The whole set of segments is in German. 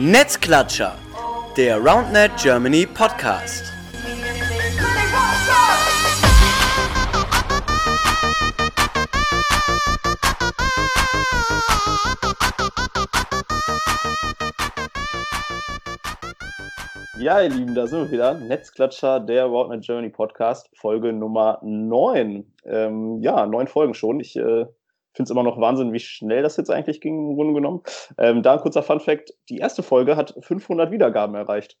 Netzklatscher, der RoundNet Germany Podcast. Ja, ihr Lieben, da sind wir wieder. Netzklatscher, der RoundNet Germany Podcast, Folge Nummer 9. Ähm, ja, neun Folgen schon. Ich äh, finde es immer noch Wahnsinn, wie schnell das jetzt eigentlich ging, im Grunde genommen. Ähm, da ein kurzer Fun-Fact: Die erste Folge hat 500 Wiedergaben erreicht.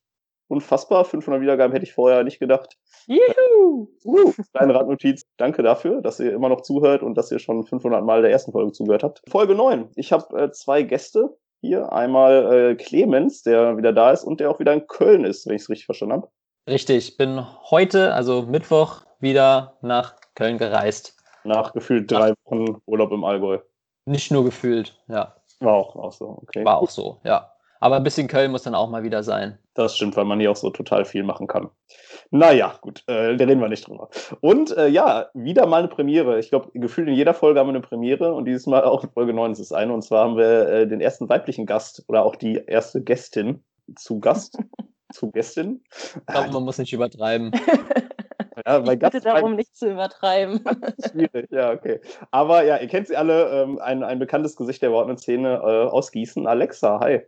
Unfassbar, 500 Wiedergaben hätte ich vorher nicht gedacht. Juhu! Uh, kleine Radnotiz. Danke dafür, dass ihr immer noch zuhört und dass ihr schon 500 Mal der ersten Folge zugehört habt. Folge 9. Ich habe äh, zwei Gäste hier. Einmal äh, Clemens, der wieder da ist und der auch wieder in Köln ist, wenn ich es richtig verstanden habe. Richtig, ich bin heute, also Mittwoch, wieder nach Köln gereist. Nach gefühlt drei Wochen Urlaub im Allgäu. Nicht nur gefühlt, ja. War auch, auch so, okay. War auch so, ja. Aber ein bisschen Köln muss dann auch mal wieder sein. Das stimmt, weil man hier auch so total viel machen kann. Naja, gut, äh, da reden wir nicht drüber. Und äh, ja, wieder mal eine Premiere. Ich glaube, gefühlt in jeder Folge haben wir eine Premiere und dieses Mal auch in Folge 9 ist es eine. Und zwar haben wir äh, den ersten weiblichen Gast oder auch die erste Gästin zu Gast. zu Gästin. Ich glaube, man muss nicht übertreiben. Ja, ich bitte darum, nicht zu übertreiben. Schwierig, ja, okay. Aber ja, ihr kennt sie alle. Ähm, ein, ein bekanntes Gesicht der Wortnet-Szene äh, aus Gießen. Alexa, hi.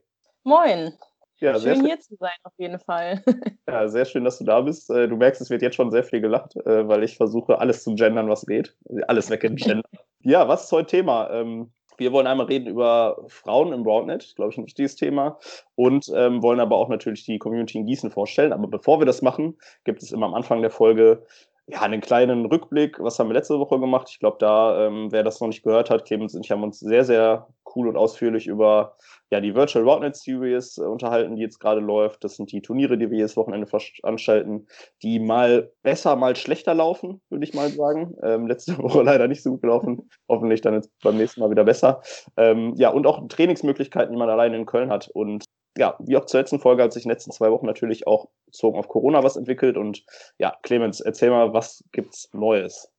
Moin. Ja, sehr schön schön. hier zu sein, auf jeden Fall. Ja, sehr schön, dass du da bist. Äh, Du merkst, es wird jetzt schon sehr viel gelacht, äh, weil ich versuche, alles zu gendern, was geht. Alles weggegendert. ja, was ist heute Thema? Ähm, Wir wollen einmal reden über Frauen im Broadnet, glaube ich, ein wichtiges Thema. Und ähm, wollen aber auch natürlich die Community in Gießen vorstellen. Aber bevor wir das machen, gibt es immer am Anfang der Folge ja, einen kleinen Rückblick. Was haben wir letzte Woche gemacht? Ich glaube, da, ähm, wer das noch nicht gehört hat, Clemens und ich haben uns sehr, sehr cool und ausführlich über ja, die Virtual Roundnet Series äh, unterhalten, die jetzt gerade läuft. Das sind die Turniere, die wir jedes Wochenende veranstalten, die mal besser, mal schlechter laufen, würde ich mal sagen. Ähm, letzte Woche leider nicht so gut gelaufen. Hoffentlich dann jetzt beim nächsten Mal wieder besser. Ähm, ja, und auch Trainingsmöglichkeiten, die man alleine in Köln hat. Und ja, wie auch zur letzten Folge hat sich in den letzten zwei Wochen natürlich auch bezogen auf Corona was entwickelt. Und ja, Clemens, erzähl mal, was gibt's Neues?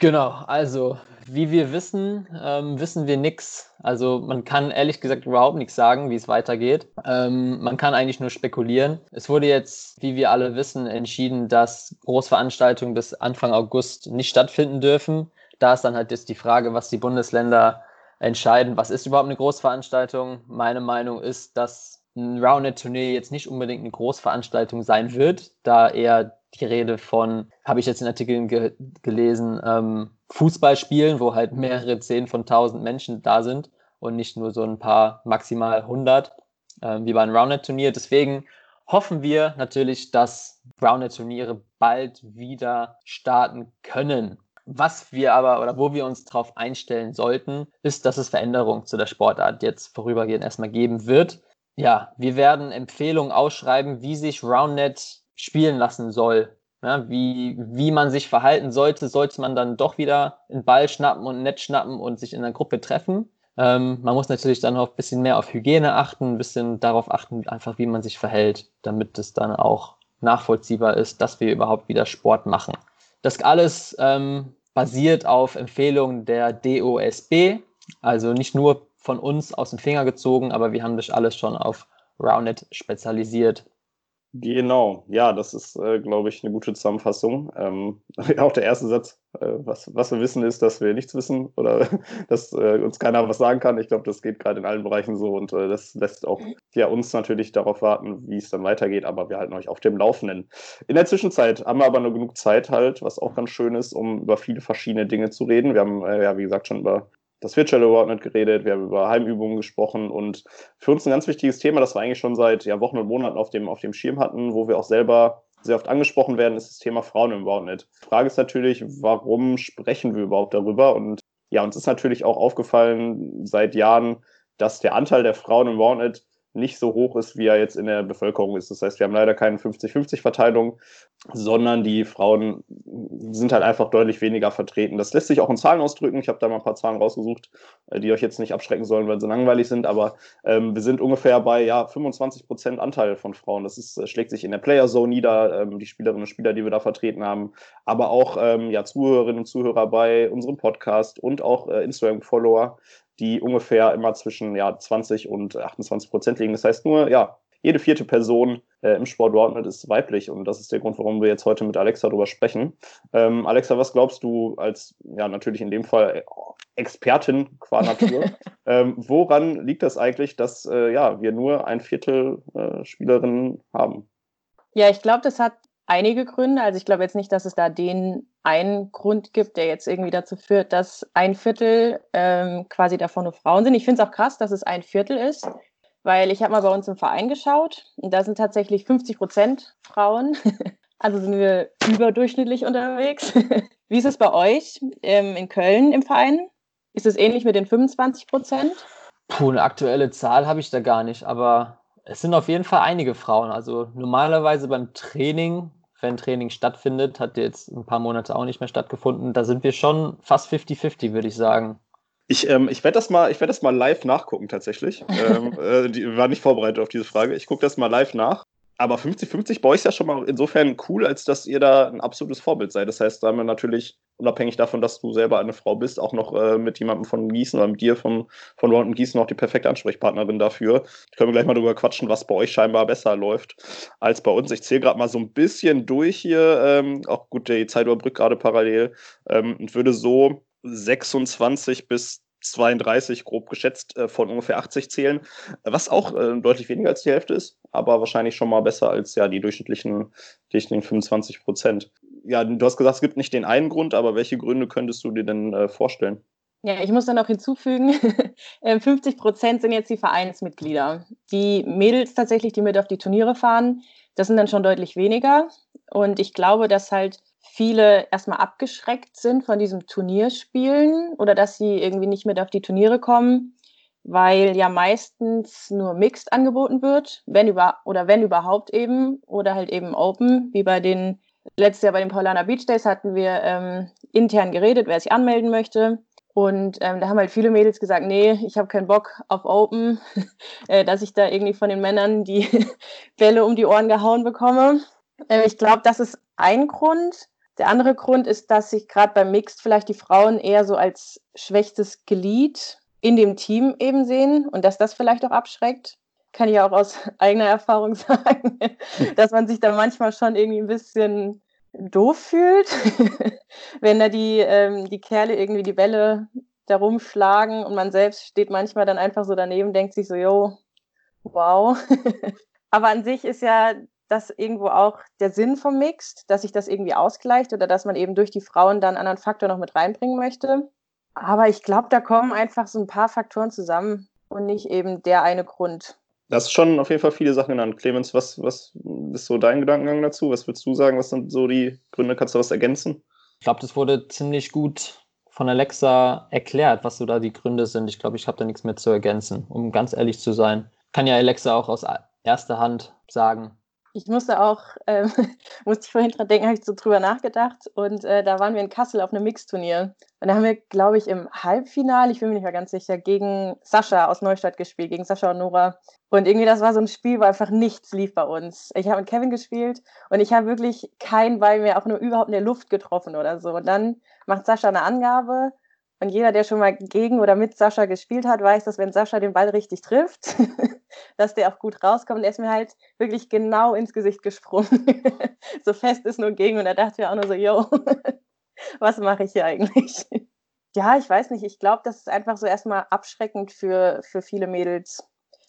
Genau, also wie wir wissen, ähm, wissen wir nichts. Also man kann ehrlich gesagt überhaupt nichts sagen, wie es weitergeht. Ähm, man kann eigentlich nur spekulieren. Es wurde jetzt, wie wir alle wissen, entschieden, dass Großveranstaltungen bis Anfang August nicht stattfinden dürfen. Da ist dann halt jetzt die Frage, was die Bundesländer entscheiden. Was ist überhaupt eine Großveranstaltung? Meine Meinung ist, dass ein Roundnet-Turnier jetzt nicht unbedingt eine Großveranstaltung sein wird, da eher die Rede von, habe ich jetzt in Artikeln ge gelesen, ähm, Fußballspielen, wo halt mehrere zehn von tausend Menschen da sind und nicht nur so ein paar, maximal hundert, ähm, wie bei einem Roundnet-Turnier. Deswegen hoffen wir natürlich, dass Roundnet-Turniere bald wieder starten können. Was wir aber oder wo wir uns darauf einstellen sollten, ist, dass es Veränderungen zu der Sportart jetzt vorübergehend erstmal geben wird. Ja, wir werden Empfehlungen ausschreiben, wie sich Roundnet spielen lassen soll. Ja, wie, wie man sich verhalten sollte, sollte man dann doch wieder einen Ball schnappen und ein Netz schnappen und sich in einer Gruppe treffen. Ähm, man muss natürlich dann auch ein bisschen mehr auf Hygiene achten, ein bisschen darauf achten, einfach wie man sich verhält, damit es dann auch nachvollziehbar ist, dass wir überhaupt wieder Sport machen. Das alles ähm, basiert auf Empfehlungen der DOSB, also nicht nur von uns aus dem Finger gezogen, aber wir haben das alles schon auf Roundnet spezialisiert. Genau, ja, das ist, äh, glaube ich, eine gute Zusammenfassung. Ähm, auch der erste Satz, äh, was, was wir wissen, ist, dass wir nichts wissen oder dass äh, uns keiner was sagen kann. Ich glaube, das geht gerade in allen Bereichen so und äh, das lässt auch ja, uns natürlich darauf warten, wie es dann weitergeht, aber wir halten euch auf dem Laufenden. In der Zwischenzeit haben wir aber nur genug Zeit halt, was auch ganz schön ist, um über viele verschiedene Dinge zu reden. Wir haben äh, ja, wie gesagt, schon über das Virtual Awardnet geredet, wir haben über Heimübungen gesprochen und für uns ein ganz wichtiges Thema, das wir eigentlich schon seit ja, Wochen und Monaten auf dem, auf dem Schirm hatten, wo wir auch selber sehr oft angesprochen werden, ist das Thema Frauen im Awardnet. Die Frage ist natürlich, warum sprechen wir überhaupt darüber? Und ja, uns ist natürlich auch aufgefallen seit Jahren, dass der Anteil der Frauen im Awardnet nicht so hoch ist, wie er jetzt in der Bevölkerung ist. Das heißt, wir haben leider keine 50-50-Verteilung, sondern die Frauen sind halt einfach deutlich weniger vertreten. Das lässt sich auch in Zahlen ausdrücken. Ich habe da mal ein paar Zahlen rausgesucht, äh, die euch jetzt nicht abschrecken sollen, weil sie langweilig sind, aber ähm, wir sind ungefähr bei ja, 25 Prozent Anteil von Frauen. Das ist, äh, schlägt sich in der Player Zone nieder, ähm, die Spielerinnen und Spieler, die wir da vertreten haben, aber auch ähm, ja, Zuhörerinnen und Zuhörer bei unserem Podcast und auch äh, Instagram-Follower die ungefähr immer zwischen ja, 20 und 28 Prozent liegen. Das heißt nur, ja, jede vierte Person äh, im Sport Roundnet ist weiblich und das ist der Grund, warum wir jetzt heute mit Alexa darüber sprechen. Ähm, Alexa, was glaubst du als, ja, natürlich in dem Fall äh, Expertin qua Natur, ähm, woran liegt das eigentlich, dass äh, ja, wir nur ein Viertel äh, Spielerinnen haben? Ja, ich glaube, das hat einige Gründe. Also ich glaube jetzt nicht, dass es da den einen Grund gibt, der jetzt irgendwie dazu führt, dass ein Viertel ähm, quasi davon nur Frauen sind. Ich finde es auch krass, dass es ein Viertel ist, weil ich habe mal bei uns im Verein geschaut und da sind tatsächlich 50 Prozent Frauen. Also sind wir überdurchschnittlich unterwegs. Wie ist es bei euch ähm, in Köln im Verein? Ist es ähnlich mit den 25 Prozent? Puh, eine aktuelle Zahl habe ich da gar nicht, aber es sind auf jeden Fall einige Frauen. Also normalerweise beim Training, wenn Training stattfindet, hat jetzt ein paar Monate auch nicht mehr stattgefunden, da sind wir schon fast 50-50, würde ich sagen. Ich, ähm, ich werde das, mal, werd das mal live nachgucken tatsächlich. ähm, äh, die war nicht vorbereitet auf diese Frage. Ich gucke das mal live nach. Aber 50-50 bei euch ist ja schon mal insofern cool, als dass ihr da ein absolutes Vorbild seid. Das heißt, da haben wir natürlich, unabhängig davon, dass du selber eine Frau bist, auch noch äh, mit jemandem von Gießen oder mit dir von, von Round Gießen auch die perfekte Ansprechpartnerin dafür. Können wir gleich mal drüber quatschen, was bei euch scheinbar besser läuft als bei uns. Ich zähle gerade mal so ein bisschen durch hier. Ähm, auch gut, die Zeit überbrückt gerade parallel. Ähm, und würde so 26 bis 32 grob geschätzt äh, von ungefähr 80 zählen, was auch äh, deutlich weniger als die Hälfte ist, aber wahrscheinlich schon mal besser als ja die durchschnittlichen, durchschnittlichen 25 Prozent. Ja, du hast gesagt, es gibt nicht den einen Grund, aber welche Gründe könntest du dir denn äh, vorstellen? Ja, ich muss dann noch hinzufügen, 50 ähm, Prozent sind jetzt die Vereinsmitglieder. Die Mädels tatsächlich, die mit auf die Turniere fahren, das sind dann schon deutlich weniger. Und ich glaube, dass halt viele erstmal abgeschreckt sind von diesem Turnierspielen oder dass sie irgendwie nicht mit auf die Turniere kommen, weil ja meistens nur Mixed angeboten wird, wenn über oder wenn überhaupt eben oder halt eben Open, wie bei den letztes Jahr bei den Paulana Beach Days hatten wir ähm, intern geredet, wer sich anmelden möchte. Und ähm, da haben halt viele Mädels gesagt, nee, ich habe keinen Bock auf Open, äh, dass ich da irgendwie von den Männern die Bälle um die Ohren gehauen bekomme. Äh, ich glaube, das ist ein Grund. Der andere Grund ist, dass sich gerade beim Mixed vielleicht die Frauen eher so als schwächstes Glied in dem Team eben sehen und dass das vielleicht auch abschreckt. Kann ich auch aus eigener Erfahrung sagen, dass man sich da manchmal schon irgendwie ein bisschen doof fühlt, wenn da die, ähm, die Kerle irgendwie die Bälle da rumschlagen und man selbst steht manchmal dann einfach so daneben, denkt sich so, yo, wow. Aber an sich ist ja das irgendwo auch der Sinn vom Mixed, dass sich das irgendwie ausgleicht oder dass man eben durch die Frauen dann einen anderen Faktor noch mit reinbringen möchte. Aber ich glaube, da kommen einfach so ein paar Faktoren zusammen und nicht eben der eine Grund. Das ist schon auf jeden Fall viele Sachen genannt. Clemens, was, was ist so dein Gedankengang dazu? Was würdest du sagen? Was sind so die Gründe? Kannst du was ergänzen? Ich glaube, das wurde ziemlich gut von Alexa erklärt, was so da die Gründe sind. Ich glaube, ich habe da nichts mehr zu ergänzen, um ganz ehrlich zu sein. Kann ja Alexa auch aus erster Hand sagen, ich musste auch, ähm, musste ich vorhin dran denken, habe ich so drüber nachgedacht. Und äh, da waren wir in Kassel auf einem Mixturnier. Und da haben wir, glaube ich, im Halbfinale, ich bin mir nicht mehr ganz sicher, gegen Sascha aus Neustadt gespielt, gegen Sascha und Nora. Und irgendwie, das war so ein Spiel, wo einfach nichts lief bei uns. Ich habe mit Kevin gespielt und ich habe wirklich keinen Ball mehr auch nur überhaupt in der Luft getroffen oder so. Und dann macht Sascha eine Angabe und jeder, der schon mal gegen oder mit Sascha gespielt hat, weiß, dass wenn Sascha den Ball richtig trifft, dass der auch gut rauskommt. Und er ist mir halt wirklich genau ins Gesicht gesprungen. so fest ist nur gegen. Und da dachte ich auch nur so, yo, was mache ich hier eigentlich? ja, ich weiß nicht. Ich glaube, das ist einfach so erstmal abschreckend für, für viele Mädels.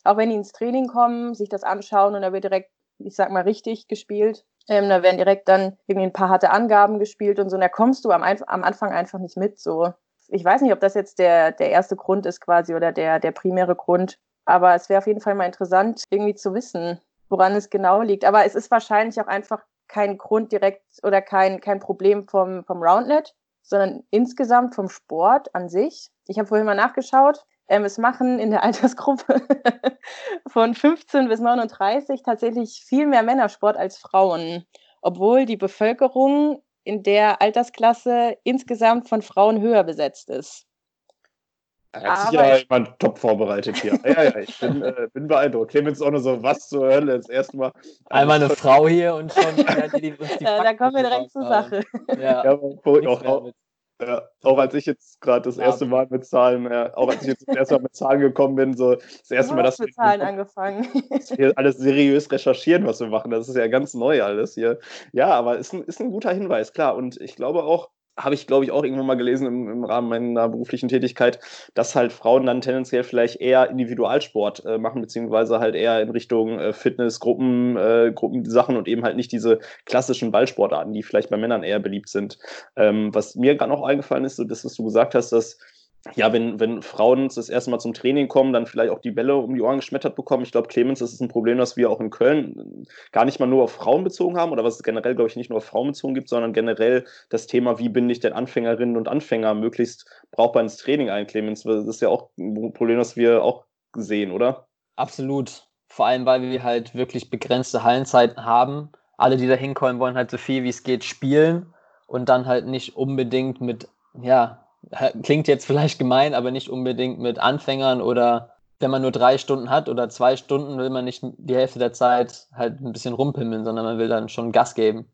Auch wenn die ins Training kommen, sich das anschauen und da wird direkt, ich sag mal, richtig gespielt. Ähm, da werden direkt dann irgendwie ein paar harte Angaben gespielt und so. Und da kommst du am, am Anfang einfach nicht mit. So, ich weiß nicht, ob das jetzt der, der erste Grund ist quasi oder der, der primäre Grund. Aber es wäre auf jeden Fall mal interessant, irgendwie zu wissen, woran es genau liegt. Aber es ist wahrscheinlich auch einfach kein Grund direkt oder kein, kein Problem vom, vom Roundnet, sondern insgesamt vom Sport an sich. Ich habe vorhin mal nachgeschaut. Ähm, es machen in der Altersgruppe von 15 bis 39 tatsächlich viel mehr Männersport als Frauen, obwohl die Bevölkerung in der Altersklasse insgesamt von Frauen höher besetzt ist. Er hat sich ja jemand top vorbereitet hier. ja, ja, ich bin, äh, bin beeindruckt. Clemens auch nur so, was zur Hölle, das erste Mal. Einmal eine Frau hier und schon. Ja, die, die ja, da kommen wir direkt zur Sache. Ja, ja auch, Ja, auch als ich jetzt gerade das erste Mal mit Zahlen, ja, auch als ich jetzt das erste Mal mit Zahlen gekommen bin, so das erste Mal, dass mit Zahlen angefangen. wir alles seriös recherchieren, was wir machen. Das ist ja ganz neu alles hier. Ja, aber ist ein, ist ein guter Hinweis, klar. Und ich glaube auch, habe ich, glaube ich, auch irgendwann mal gelesen im, im, Rahmen meiner beruflichen Tätigkeit, dass halt Frauen dann tendenziell vielleicht eher Individualsport äh, machen, beziehungsweise halt eher in Richtung äh, Fitness, Gruppen, äh, Gruppensachen und eben halt nicht diese klassischen Ballsportarten, die vielleicht bei Männern eher beliebt sind. Ähm, was mir gerade noch eingefallen ist, so das, was du gesagt hast, dass ja, wenn, wenn Frauen das erste Mal zum Training kommen, dann vielleicht auch die Bälle um die Ohren geschmettert bekommen. Ich glaube, Clemens, das ist ein Problem, das wir auch in Köln gar nicht mal nur auf Frauen bezogen haben oder was es generell, glaube ich, nicht nur auf Frauen bezogen gibt, sondern generell das Thema, wie binde ich denn Anfängerinnen und Anfänger möglichst brauchbar ins Training ein, Clemens. Das ist ja auch ein Problem, das wir auch sehen, oder? Absolut. Vor allem, weil wir halt wirklich begrenzte Hallenzeiten haben. Alle, die da hinkommen, wollen halt so viel wie es geht spielen und dann halt nicht unbedingt mit, ja, klingt jetzt vielleicht gemein, aber nicht unbedingt mit Anfängern oder wenn man nur drei Stunden hat oder zwei Stunden, will man nicht die Hälfte der Zeit halt ein bisschen rumpimmeln, sondern man will dann schon Gas geben.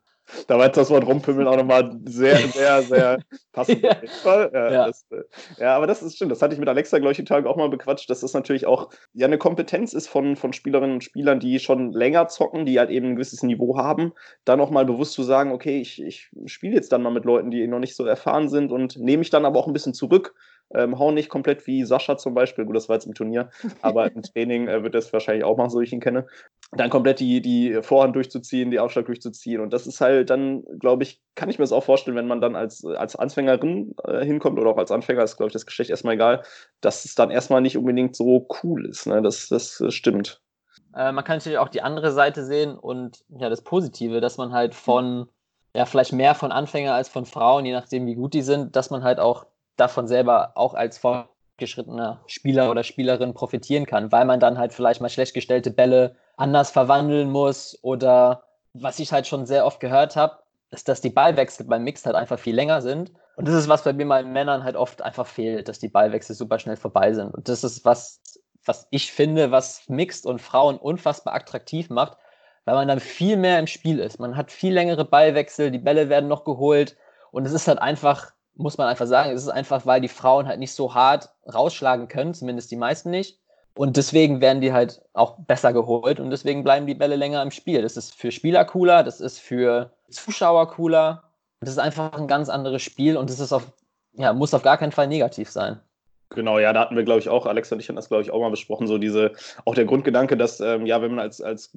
Da war jetzt das Wort rumpimmeln auch nochmal sehr, sehr, sehr passend. ja. Ja, ja. Das, äh, ja, aber das ist stimmt. Das hatte ich mit Alexa, glaube ich, die Tage auch mal bequatscht, dass das natürlich auch ja eine Kompetenz ist von, von Spielerinnen und Spielern, die schon länger zocken, die halt eben ein gewisses Niveau haben, dann auch mal bewusst zu sagen, okay, ich, ich spiele jetzt dann mal mit Leuten, die noch nicht so erfahren sind und nehme mich dann aber auch ein bisschen zurück ähm, hauen nicht komplett wie Sascha zum Beispiel, gut, das war jetzt im Turnier, aber im Training äh, wird das wahrscheinlich auch machen, so ich ihn kenne. Dann komplett die, die Vorhand durchzuziehen, die Aufschlag durchzuziehen. Und das ist halt dann, glaube ich, kann ich mir das auch vorstellen, wenn man dann als, als Anfängerin äh, hinkommt oder auch als Anfänger, ist, glaube ich, das Geschlecht erstmal egal, dass es dann erstmal nicht unbedingt so cool ist. Ne? Das, das stimmt. Äh, man kann natürlich auch die andere Seite sehen und ja, das Positive, dass man halt von, ja, vielleicht mehr von Anfänger als von Frauen, je nachdem, wie gut die sind, dass man halt auch davon selber auch als fortgeschrittener Spieler oder Spielerin profitieren kann, weil man dann halt vielleicht mal schlecht gestellte Bälle anders verwandeln muss oder was ich halt schon sehr oft gehört habe, ist, dass die Ballwechsel beim Mixed halt einfach viel länger sind. Und das ist, was bei mir bei Männern halt oft einfach fehlt, dass die Ballwechsel super schnell vorbei sind. Und das ist was, was ich finde, was Mixed und Frauen unfassbar attraktiv macht, weil man dann viel mehr im Spiel ist. Man hat viel längere Ballwechsel, die Bälle werden noch geholt und es ist halt einfach muss man einfach sagen, es ist einfach, weil die Frauen halt nicht so hart rausschlagen können, zumindest die meisten nicht. Und deswegen werden die halt auch besser geholt und deswegen bleiben die Bälle länger im Spiel. Das ist für Spieler cooler, das ist für Zuschauer cooler. Das ist einfach ein ganz anderes Spiel und das ist auf, ja, muss auf gar keinen Fall negativ sein. Genau, ja, da hatten wir, glaube ich, auch, Alex und ich hatten das, glaube ich, auch mal besprochen, so diese, auch der Grundgedanke, dass, ähm, ja, wenn man als, als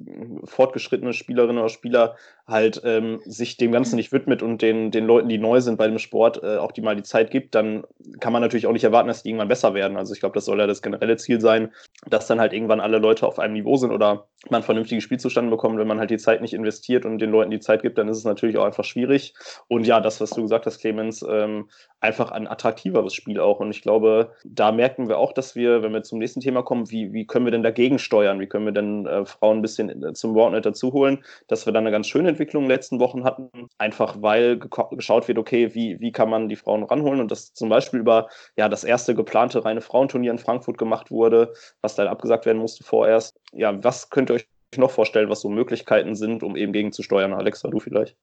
fortgeschrittene Spielerin oder Spieler halt ähm, sich dem Ganzen nicht widmet und den, den Leuten, die neu sind bei dem Sport, äh, auch die mal die Zeit gibt, dann kann man natürlich auch nicht erwarten, dass die irgendwann besser werden. Also ich glaube, das soll ja das generelle Ziel sein, dass dann halt irgendwann alle Leute auf einem Niveau sind oder man vernünftige Spielzustände bekommt. Wenn man halt die Zeit nicht investiert und den Leuten die Zeit gibt, dann ist es natürlich auch einfach schwierig. Und ja, das, was du gesagt hast, Clemens, ähm, einfach ein attraktiveres Spiel auch. Und ich glaube, da merken wir auch, dass wir, wenn wir zum nächsten Thema kommen, wie, wie können wir denn dagegen steuern? Wie können wir denn äh, Frauen ein bisschen äh, zum Roundnet dazu holen, dass wir dann eine ganz schöne Entwicklung in den letzten Wochen hatten, einfach weil geschaut wird, okay, wie, wie kann man die Frauen ranholen und das zum Beispiel über ja, das erste geplante reine Frauenturnier in Frankfurt gemacht wurde, was dann abgesagt werden musste vorerst. Ja, was könnt ihr euch noch vorstellen, was so Möglichkeiten sind, um eben gegenzusteuern? Alexa, du vielleicht?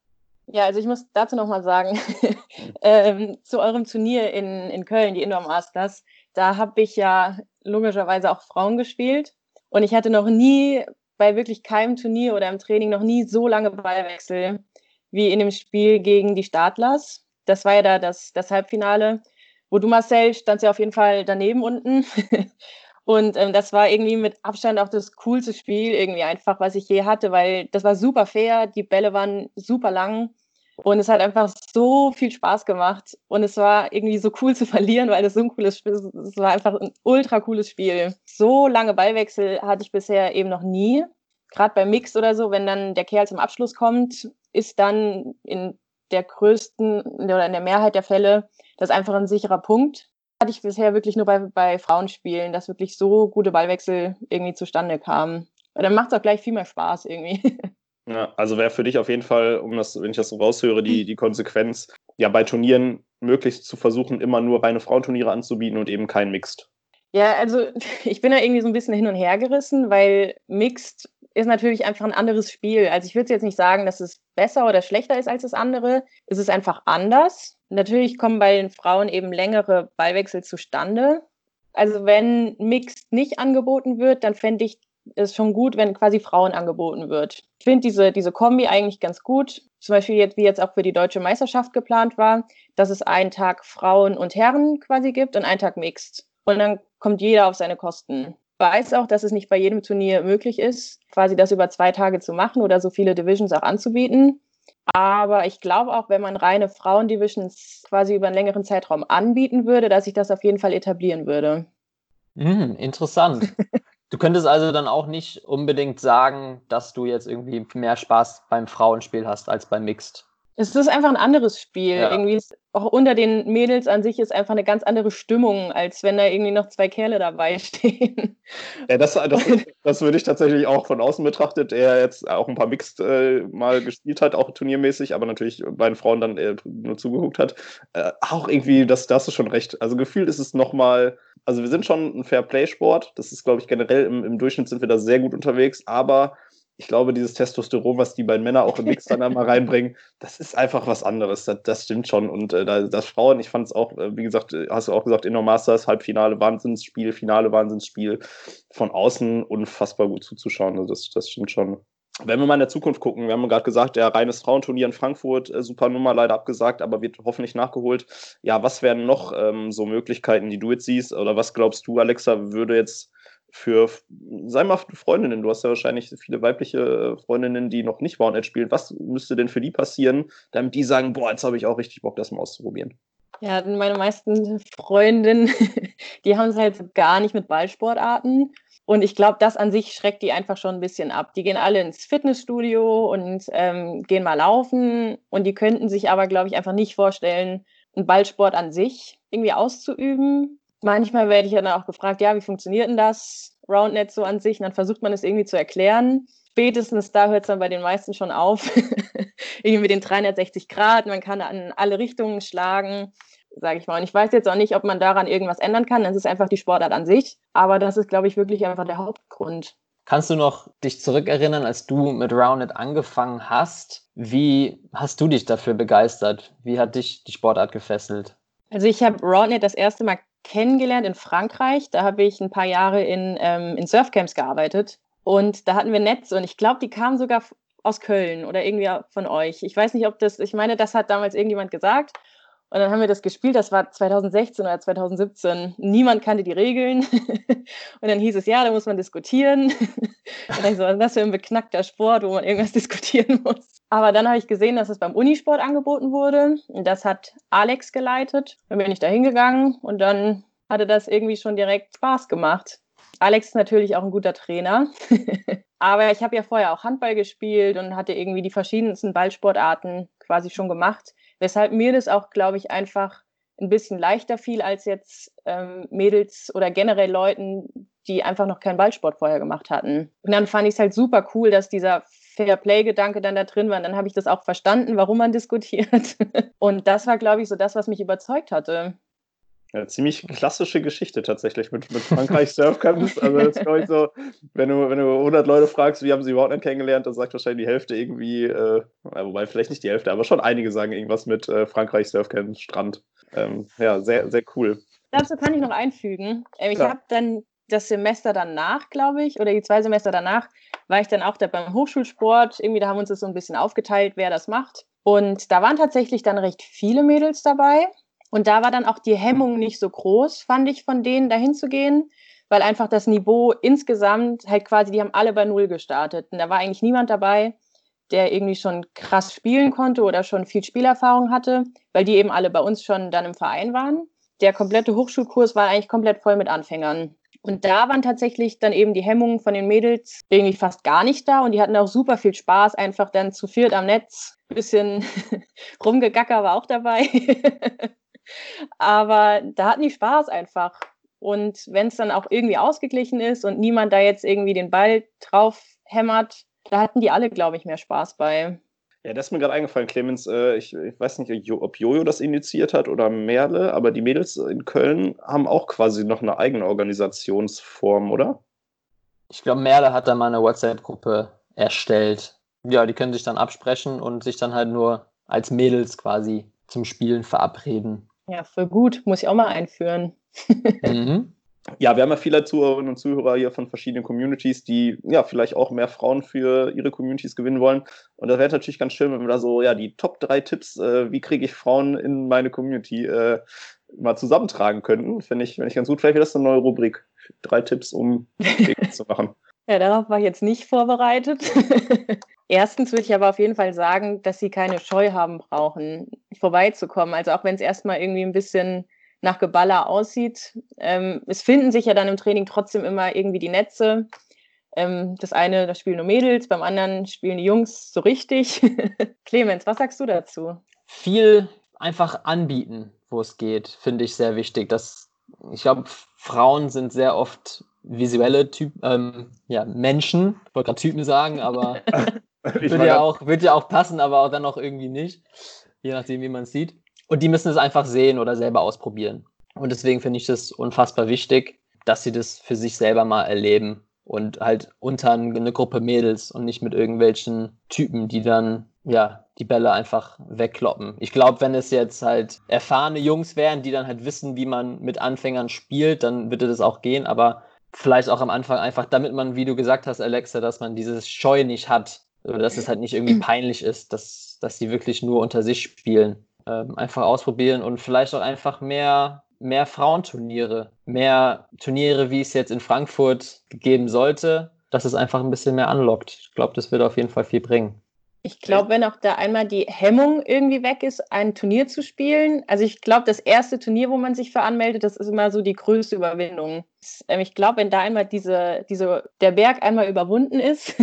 Ja, also ich muss dazu nochmal sagen, ähm, zu eurem Turnier in, in Köln, die Indoor Masters, da habe ich ja logischerweise auch Frauen gespielt. Und ich hatte noch nie bei wirklich keinem Turnier oder im Training noch nie so lange Ballwechsel wie in dem Spiel gegen die Startlers. Das war ja da das, das Halbfinale, wo du, Marcel, standst ja auf jeden Fall daneben unten. Und ähm, das war irgendwie mit Abstand auch das coolste Spiel, irgendwie einfach, was ich je hatte, weil das war super fair, die Bälle waren super lang und es hat einfach so viel Spaß gemacht. Und es war irgendwie so cool zu verlieren, weil das so ein cooles Spiel ist. Es war einfach ein ultra cooles Spiel. So lange Ballwechsel hatte ich bisher eben noch nie. Gerade beim Mix oder so, wenn dann der Kerl zum Abschluss kommt, ist dann in der größten oder in der Mehrheit der Fälle das einfach ein sicherer Punkt hatte ich bisher wirklich nur bei, bei Frauenspielen, dass wirklich so gute Ballwechsel irgendwie zustande kamen. Weil dann macht es auch gleich viel mehr Spaß irgendwie. Ja, also wäre für dich auf jeden Fall, um das, wenn ich das so raushöre, die, die Konsequenz, ja, bei Turnieren möglichst zu versuchen, immer nur reine Frauenturniere anzubieten und eben kein Mixed. Ja, also ich bin da irgendwie so ein bisschen hin und her gerissen, weil Mixed ist natürlich einfach ein anderes Spiel. Also ich würde jetzt nicht sagen, dass es besser oder schlechter ist als das andere. Es ist einfach anders Natürlich kommen bei den Frauen eben längere Ballwechsel zustande. Also wenn Mixed nicht angeboten wird, dann fände ich es schon gut, wenn quasi Frauen angeboten wird. Ich finde diese, diese Kombi eigentlich ganz gut. Zum Beispiel jetzt, wie jetzt auch für die deutsche Meisterschaft geplant war, dass es einen Tag Frauen und Herren quasi gibt und einen Tag Mixed. Und dann kommt jeder auf seine Kosten. Weiß auch, dass es nicht bei jedem Turnier möglich ist, quasi das über zwei Tage zu machen oder so viele Divisions auch anzubieten. Aber ich glaube auch, wenn man reine Frauendivisions quasi über einen längeren Zeitraum anbieten würde, dass sich das auf jeden Fall etablieren würde. Mm, interessant. du könntest also dann auch nicht unbedingt sagen, dass du jetzt irgendwie mehr Spaß beim Frauenspiel hast als beim Mixed. Es ist einfach ein anderes Spiel. Ja. Irgendwie ist auch unter den Mädels an sich ist einfach eine ganz andere Stimmung, als wenn da irgendwie noch zwei Kerle dabei stehen. Ja, das, das, das würde ich tatsächlich auch von außen betrachtet, der jetzt auch ein paar Mixed äh, mal gespielt hat, auch turniermäßig, aber natürlich bei den Frauen dann äh, nur zugeguckt hat. Äh, auch irgendwie, das, da hast du schon recht. Also gefühlt ist es nochmal, also wir sind schon ein Fair-Play-Sport. Das ist, glaube ich, generell im, im Durchschnitt sind wir da sehr gut unterwegs, aber ich glaube, dieses Testosteron, was die beiden Männer auch im Mix dann einmal reinbringen, das ist einfach was anderes. Das, das stimmt schon. Und äh, das Frauen, ich fand es auch, äh, wie gesagt, äh, hast du auch gesagt, Inner Masters, Halbfinale, Wahnsinnsspiel, Finale, Wahnsinnsspiel. Von außen unfassbar gut zuzuschauen. Also das, das stimmt schon. Wenn wir mal in der Zukunft gucken, wir haben gerade gesagt, der reines Frauenturnier in Frankfurt, äh, super Nummer, leider abgesagt, aber wird hoffentlich nachgeholt. Ja, was wären noch ähm, so Möglichkeiten, die du jetzt siehst? Oder was glaubst du, Alexa, würde jetzt für, sei mal Freundinnen, du hast ja wahrscheinlich viele weibliche äh, Freundinnen, die noch nicht Roundnet spielen. Was müsste denn für die passieren, damit die sagen, boah, jetzt habe ich auch richtig Bock, das mal auszuprobieren? Ja, meine meisten Freundinnen, die haben es halt gar nicht mit Ballsportarten. Und ich glaube, das an sich schreckt die einfach schon ein bisschen ab. Die gehen alle ins Fitnessstudio und ähm, gehen mal laufen. Und die könnten sich aber, glaube ich, einfach nicht vorstellen, einen Ballsport an sich irgendwie auszuüben manchmal werde ich ja dann auch gefragt, ja, wie funktioniert denn das Roundnet so an sich? Und dann versucht man es irgendwie zu erklären. Spätestens da hört es dann bei den meisten schon auf. irgendwie mit den 360 Grad, man kann an alle Richtungen schlagen, sage ich mal. Und ich weiß jetzt auch nicht, ob man daran irgendwas ändern kann. Das ist einfach die Sportart an sich. Aber das ist, glaube ich, wirklich einfach der Hauptgrund. Kannst du noch dich zurückerinnern, als du mit Roundnet angefangen hast? Wie hast du dich dafür begeistert? Wie hat dich die Sportart gefesselt? Also ich habe Roundnet das erste Mal kennengelernt in Frankreich. Da habe ich ein paar Jahre in, ähm, in Surfcamps gearbeitet. Und da hatten wir Netz und ich glaube, die kamen sogar aus Köln oder irgendwie von euch. Ich weiß nicht, ob das, ich meine, das hat damals irgendjemand gesagt. Und dann haben wir das gespielt, das war 2016 oder 2017. Niemand kannte die Regeln. und dann hieß es, ja, da muss man diskutieren. und dann so, was ist das für ein beknackter Sport, wo man irgendwas diskutieren muss. Aber dann habe ich gesehen, dass es beim Unisport angeboten wurde. Und das hat Alex geleitet. Dann bin ich da hingegangen und dann hatte das irgendwie schon direkt Spaß gemacht. Alex ist natürlich auch ein guter Trainer. Aber ich habe ja vorher auch Handball gespielt und hatte irgendwie die verschiedensten Ballsportarten quasi schon gemacht weshalb mir das auch, glaube ich, einfach ein bisschen leichter fiel als jetzt ähm, Mädels oder generell Leuten, die einfach noch keinen Ballsport vorher gemacht hatten. Und dann fand ich es halt super cool, dass dieser Fair Play-Gedanke dann da drin war. Und dann habe ich das auch verstanden, warum man diskutiert. Und das war, glaube ich, so das, was mich überzeugt hatte. Ja, ziemlich klassische Geschichte tatsächlich mit, mit Frankreich Surfcamps. Also das glaube ich so, wenn du, wenn du 100 Leute fragst, wie haben sie überhaupt nicht kennengelernt, dann sagt wahrscheinlich die Hälfte irgendwie, äh, wobei vielleicht nicht die Hälfte, aber schon einige sagen irgendwas mit äh, Frankreich Surfcamps, Strand. Ähm, ja, sehr, sehr cool. Dazu kann ich noch einfügen. Ähm, ich habe dann das Semester danach, glaube ich, oder die zwei Semester danach, war ich dann auch da beim Hochschulsport. Irgendwie, da haben wir uns das so ein bisschen aufgeteilt, wer das macht. Und da waren tatsächlich dann recht viele Mädels dabei. Und da war dann auch die Hemmung nicht so groß, fand ich, von denen dahin zu gehen, weil einfach das Niveau insgesamt halt quasi, die haben alle bei Null gestartet. Und da war eigentlich niemand dabei, der irgendwie schon krass spielen konnte oder schon viel Spielerfahrung hatte, weil die eben alle bei uns schon dann im Verein waren. Der komplette Hochschulkurs war eigentlich komplett voll mit Anfängern. Und da waren tatsächlich dann eben die Hemmungen von den Mädels irgendwie fast gar nicht da und die hatten auch super viel Spaß, einfach dann zu viert am Netz. Ein bisschen rumgegacker war auch dabei. Aber da hatten die Spaß einfach. Und wenn es dann auch irgendwie ausgeglichen ist und niemand da jetzt irgendwie den Ball drauf hämmert, da hatten die alle, glaube ich, mehr Spaß bei. Ja, das ist mir gerade eingefallen, Clemens. Äh, ich, ich, weiß nicht, ob Jojo das initiiert hat oder Merle, aber die Mädels in Köln haben auch quasi noch eine eigene Organisationsform, oder? Ich glaube, Merle hat da mal eine WhatsApp-Gruppe erstellt. Ja, die können sich dann absprechen und sich dann halt nur als Mädels quasi zum Spielen verabreden. Ja, voll gut. Muss ich auch mal einführen. mhm. Ja, wir haben ja viele Zuhörerinnen und Zuhörer hier von verschiedenen Communities, die ja vielleicht auch mehr Frauen für ihre Communities gewinnen wollen. Und da wäre natürlich ganz schön, wenn wir da so, ja, die Top 3 Tipps, äh, wie kriege ich Frauen in meine Community, äh, mal zusammentragen könnten. Finde ich, wenn ich ganz gut. Vielleicht wäre das eine neue Rubrik. Drei Tipps, um zu machen. Ja, darauf war ich jetzt nicht vorbereitet. Erstens würde ich aber auf jeden Fall sagen, dass sie keine Scheu haben brauchen, vorbeizukommen. Also auch wenn es erstmal irgendwie ein bisschen nach Geballer aussieht. Ähm, es finden sich ja dann im Training trotzdem immer irgendwie die Netze. Ähm, das eine, da spielen nur Mädels, beim anderen spielen die Jungs so richtig. Clemens, was sagst du dazu? Viel einfach anbieten, wo es geht, finde ich sehr wichtig. Das, ich glaube, Frauen sind sehr oft visuelle Typ, ähm, ja, Menschen. Ich wollte gerade Typen sagen, aber würde ja, auch, wird ja auch passen, aber auch dann auch irgendwie nicht. Je nachdem, wie man es sieht. Und die müssen es einfach sehen oder selber ausprobieren. Und deswegen finde ich das unfassbar wichtig, dass sie das für sich selber mal erleben und halt unter eine Gruppe Mädels und nicht mit irgendwelchen Typen, die dann ja die Bälle einfach wegkloppen. Ich glaube, wenn es jetzt halt erfahrene Jungs wären, die dann halt wissen, wie man mit Anfängern spielt, dann würde das auch gehen, aber vielleicht auch am Anfang einfach, damit man, wie du gesagt hast, Alexa, dass man dieses Scheu nicht hat, oder dass es halt nicht irgendwie peinlich ist, dass, dass die wirklich nur unter sich spielen. Ähm, einfach ausprobieren und vielleicht auch einfach mehr, mehr Frauenturniere, mehr Turniere, wie es jetzt in Frankfurt geben sollte, dass es einfach ein bisschen mehr anlockt. Ich glaube, das wird auf jeden Fall viel bringen. Ich glaube, wenn auch da einmal die Hemmung irgendwie weg ist, ein Turnier zu spielen. Also ich glaube, das erste Turnier, wo man sich für anmeldet, das ist immer so die größte Überwindung. Ähm, ich glaube, wenn da einmal diese, diese, der Berg einmal überwunden ist,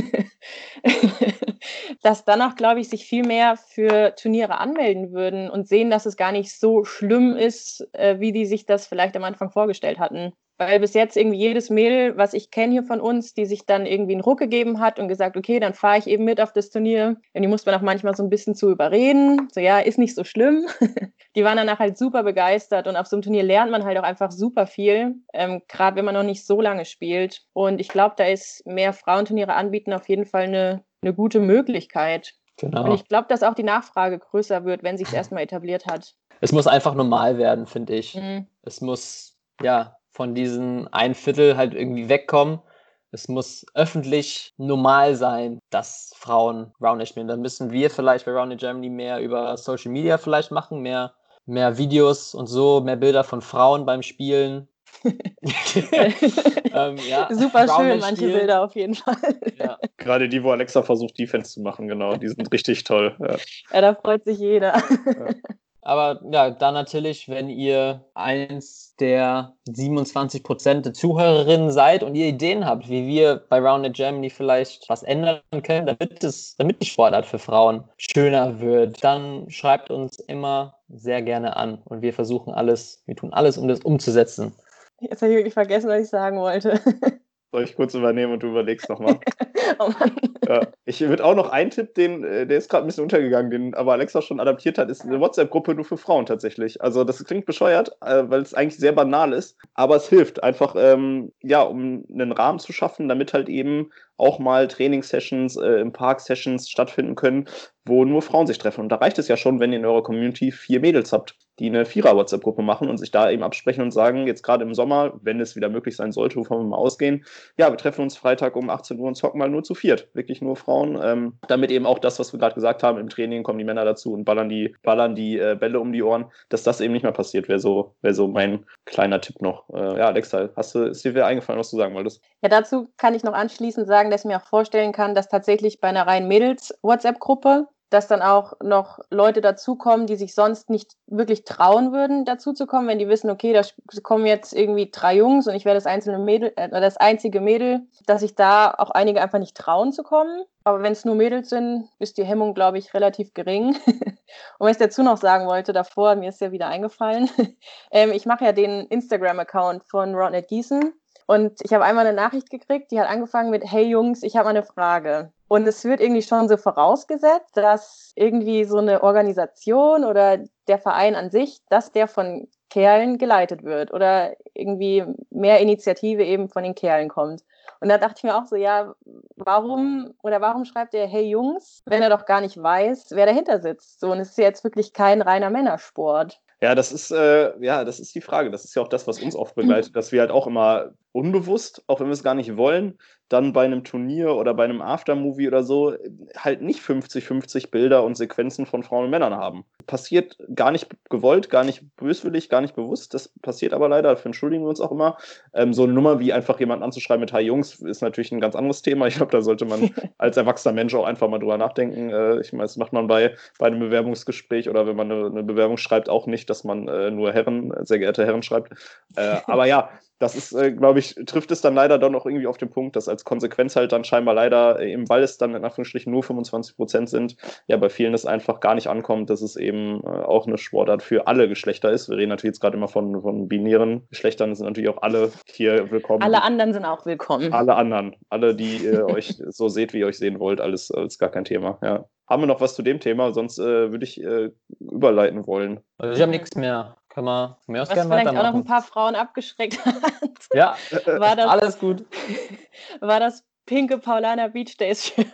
dass dann auch, glaube ich, sich viel mehr für Turniere anmelden würden und sehen, dass es gar nicht so schlimm ist, äh, wie die sich das vielleicht am Anfang vorgestellt hatten. Weil bis jetzt irgendwie jedes Mädel, was ich kenne hier von uns, die sich dann irgendwie einen Ruck gegeben hat und gesagt, okay, dann fahre ich eben mit auf das Turnier. Und die muss man auch manchmal so ein bisschen zu überreden. So, ja, ist nicht so schlimm. die waren danach halt super begeistert und auf so einem Turnier lernt man halt auch einfach super viel, ähm, gerade wenn man noch nicht so lange spielt. Und ich glaube, da ist mehr Frauenturniere anbieten auf jeden Fall eine, eine gute Möglichkeit. Genau. Und ich glaube, dass auch die Nachfrage größer wird, wenn sich es erstmal etabliert hat. Es muss einfach normal werden, finde ich. Mhm. Es muss, ja, von diesen ein Viertel halt irgendwie wegkommen. Es muss öffentlich normal sein, dass Frauen Roundnet spielen. Dann müssen wir vielleicht bei Roundnet Germany mehr über Social Media vielleicht machen, mehr, mehr Videos und so, mehr Bilder von Frauen beim Spielen. ähm, ja, Super schön, manche. Bilder auf jeden Fall. Ja. Gerade die, wo Alexa versucht, Defense zu machen, genau, die sind richtig toll. Ja, ja da freut sich jeder. Aber ja, dann natürlich, wenn ihr eins der 27 Prozent der Zuhörerinnen seid und ihr Ideen habt, wie wir bei Rounded Germany vielleicht was ändern können, damit es, damit die Sportart für Frauen schöner wird, dann schreibt uns immer sehr gerne an und wir versuchen alles, wir tun alles, um das umzusetzen. Jetzt habe ich wirklich vergessen, was ich sagen wollte. Soll ich kurz übernehmen und du überlegst nochmal? oh Mann. Ja. Ich würde auch noch einen Tipp, den, äh, der ist gerade ein bisschen untergegangen, den aber Alexa schon adaptiert hat, ist eine WhatsApp-Gruppe nur für Frauen tatsächlich. Also das klingt bescheuert, äh, weil es eigentlich sehr banal ist, aber es hilft einfach, ähm, ja, um einen Rahmen zu schaffen, damit halt eben auch mal Trainingssessions äh, im Park Sessions stattfinden können, wo nur Frauen sich treffen. Und da reicht es ja schon, wenn ihr in eurer Community vier Mädels habt, die eine Vierer-WhatsApp-Gruppe machen und sich da eben absprechen und sagen, jetzt gerade im Sommer, wenn es wieder möglich sein sollte, wovon wir mal ausgehen, ja, wir treffen uns Freitag um 18 Uhr und zocken mal nur zu viert, wirklich nur Frauen, ähm, damit eben auch das, was wir gerade gesagt haben, im Training kommen die Männer dazu und ballern die, ballern die äh, Bälle um die Ohren, dass das eben nicht mehr passiert, wäre so, wäre so mein kleiner Tipp noch. Äh, ja, Alexa, hast du, ist dir wer eingefallen, was du sagen wolltest? Ja, dazu kann ich noch anschließend sagen, dass ich mir auch vorstellen kann, dass tatsächlich bei einer reinen Mädels-WhatsApp-Gruppe dass dann auch noch Leute dazukommen, die sich sonst nicht wirklich trauen würden, dazuzukommen, wenn die wissen, okay, da kommen jetzt irgendwie drei Jungs und ich wäre das einzelne Mädel, äh, das einzige Mädel, dass sich da auch einige einfach nicht trauen zu kommen. Aber wenn es nur Mädels sind, ist die Hemmung, glaube ich, relativ gering. und was ich dazu noch sagen wollte, davor, mir ist ja wieder eingefallen, ähm, ich mache ja den Instagram-Account von Rodnet Gießen und ich habe einmal eine Nachricht gekriegt, die hat angefangen mit, hey Jungs, ich habe eine Frage. Und es wird irgendwie schon so vorausgesetzt, dass irgendwie so eine Organisation oder der Verein an sich, dass der von Kerlen geleitet wird oder irgendwie mehr Initiative eben von den Kerlen kommt. Und da dachte ich mir auch so, ja, warum oder warum schreibt er Hey Jungs, wenn er doch gar nicht weiß, wer dahinter sitzt? So, und es ist jetzt wirklich kein reiner Männersport. Ja, das ist, äh, ja, das ist die Frage. Das ist ja auch das, was uns oft begleitet, dass wir halt auch immer unbewusst, auch wenn wir es gar nicht wollen, dann bei einem Turnier oder bei einem Aftermovie oder so halt nicht 50-50 Bilder und Sequenzen von Frauen und Männern haben. Passiert gar nicht gewollt, gar nicht böswillig, gar nicht bewusst. Das passiert aber leider, dafür entschuldigen wir uns auch immer. Ähm, so eine Nummer wie einfach jemanden anzuschreiben mit Hi Jungs ist natürlich ein ganz anderes Thema. Ich glaube, da sollte man als erwachsener Mensch auch einfach mal drüber nachdenken. Äh, ich meine, das macht man bei, bei einem Bewerbungsgespräch oder wenn man eine, eine Bewerbung schreibt, auch nicht, dass man äh, nur Herren, sehr geehrte Herren schreibt. Äh, aber ja, das ist, äh, glaube ich, trifft es dann leider dann auch irgendwie auf den Punkt, dass als Konsequenz halt dann scheinbar leider, äh, eben weil es dann in Anführungsstrichen nur 25 Prozent sind, ja bei vielen es einfach gar nicht ankommt, dass es eben äh, auch eine Sportart für alle Geschlechter ist. Wir reden natürlich jetzt gerade immer von, von binären Geschlechtern, sind natürlich auch alle hier willkommen. Alle anderen sind auch willkommen. Alle anderen, alle, die ihr euch so seht, wie ihr euch sehen wollt, alles, alles gar kein Thema, ja. Haben wir noch was zu dem Thema? Sonst äh, würde ich äh, überleiten wollen. Also ich habe nichts mehr. Kann man mir aus Was vielleicht auch noch ein paar Frauen abgeschreckt hat, Ja, war das, alles gut. war das pinke Paulana Beach Days Shirt,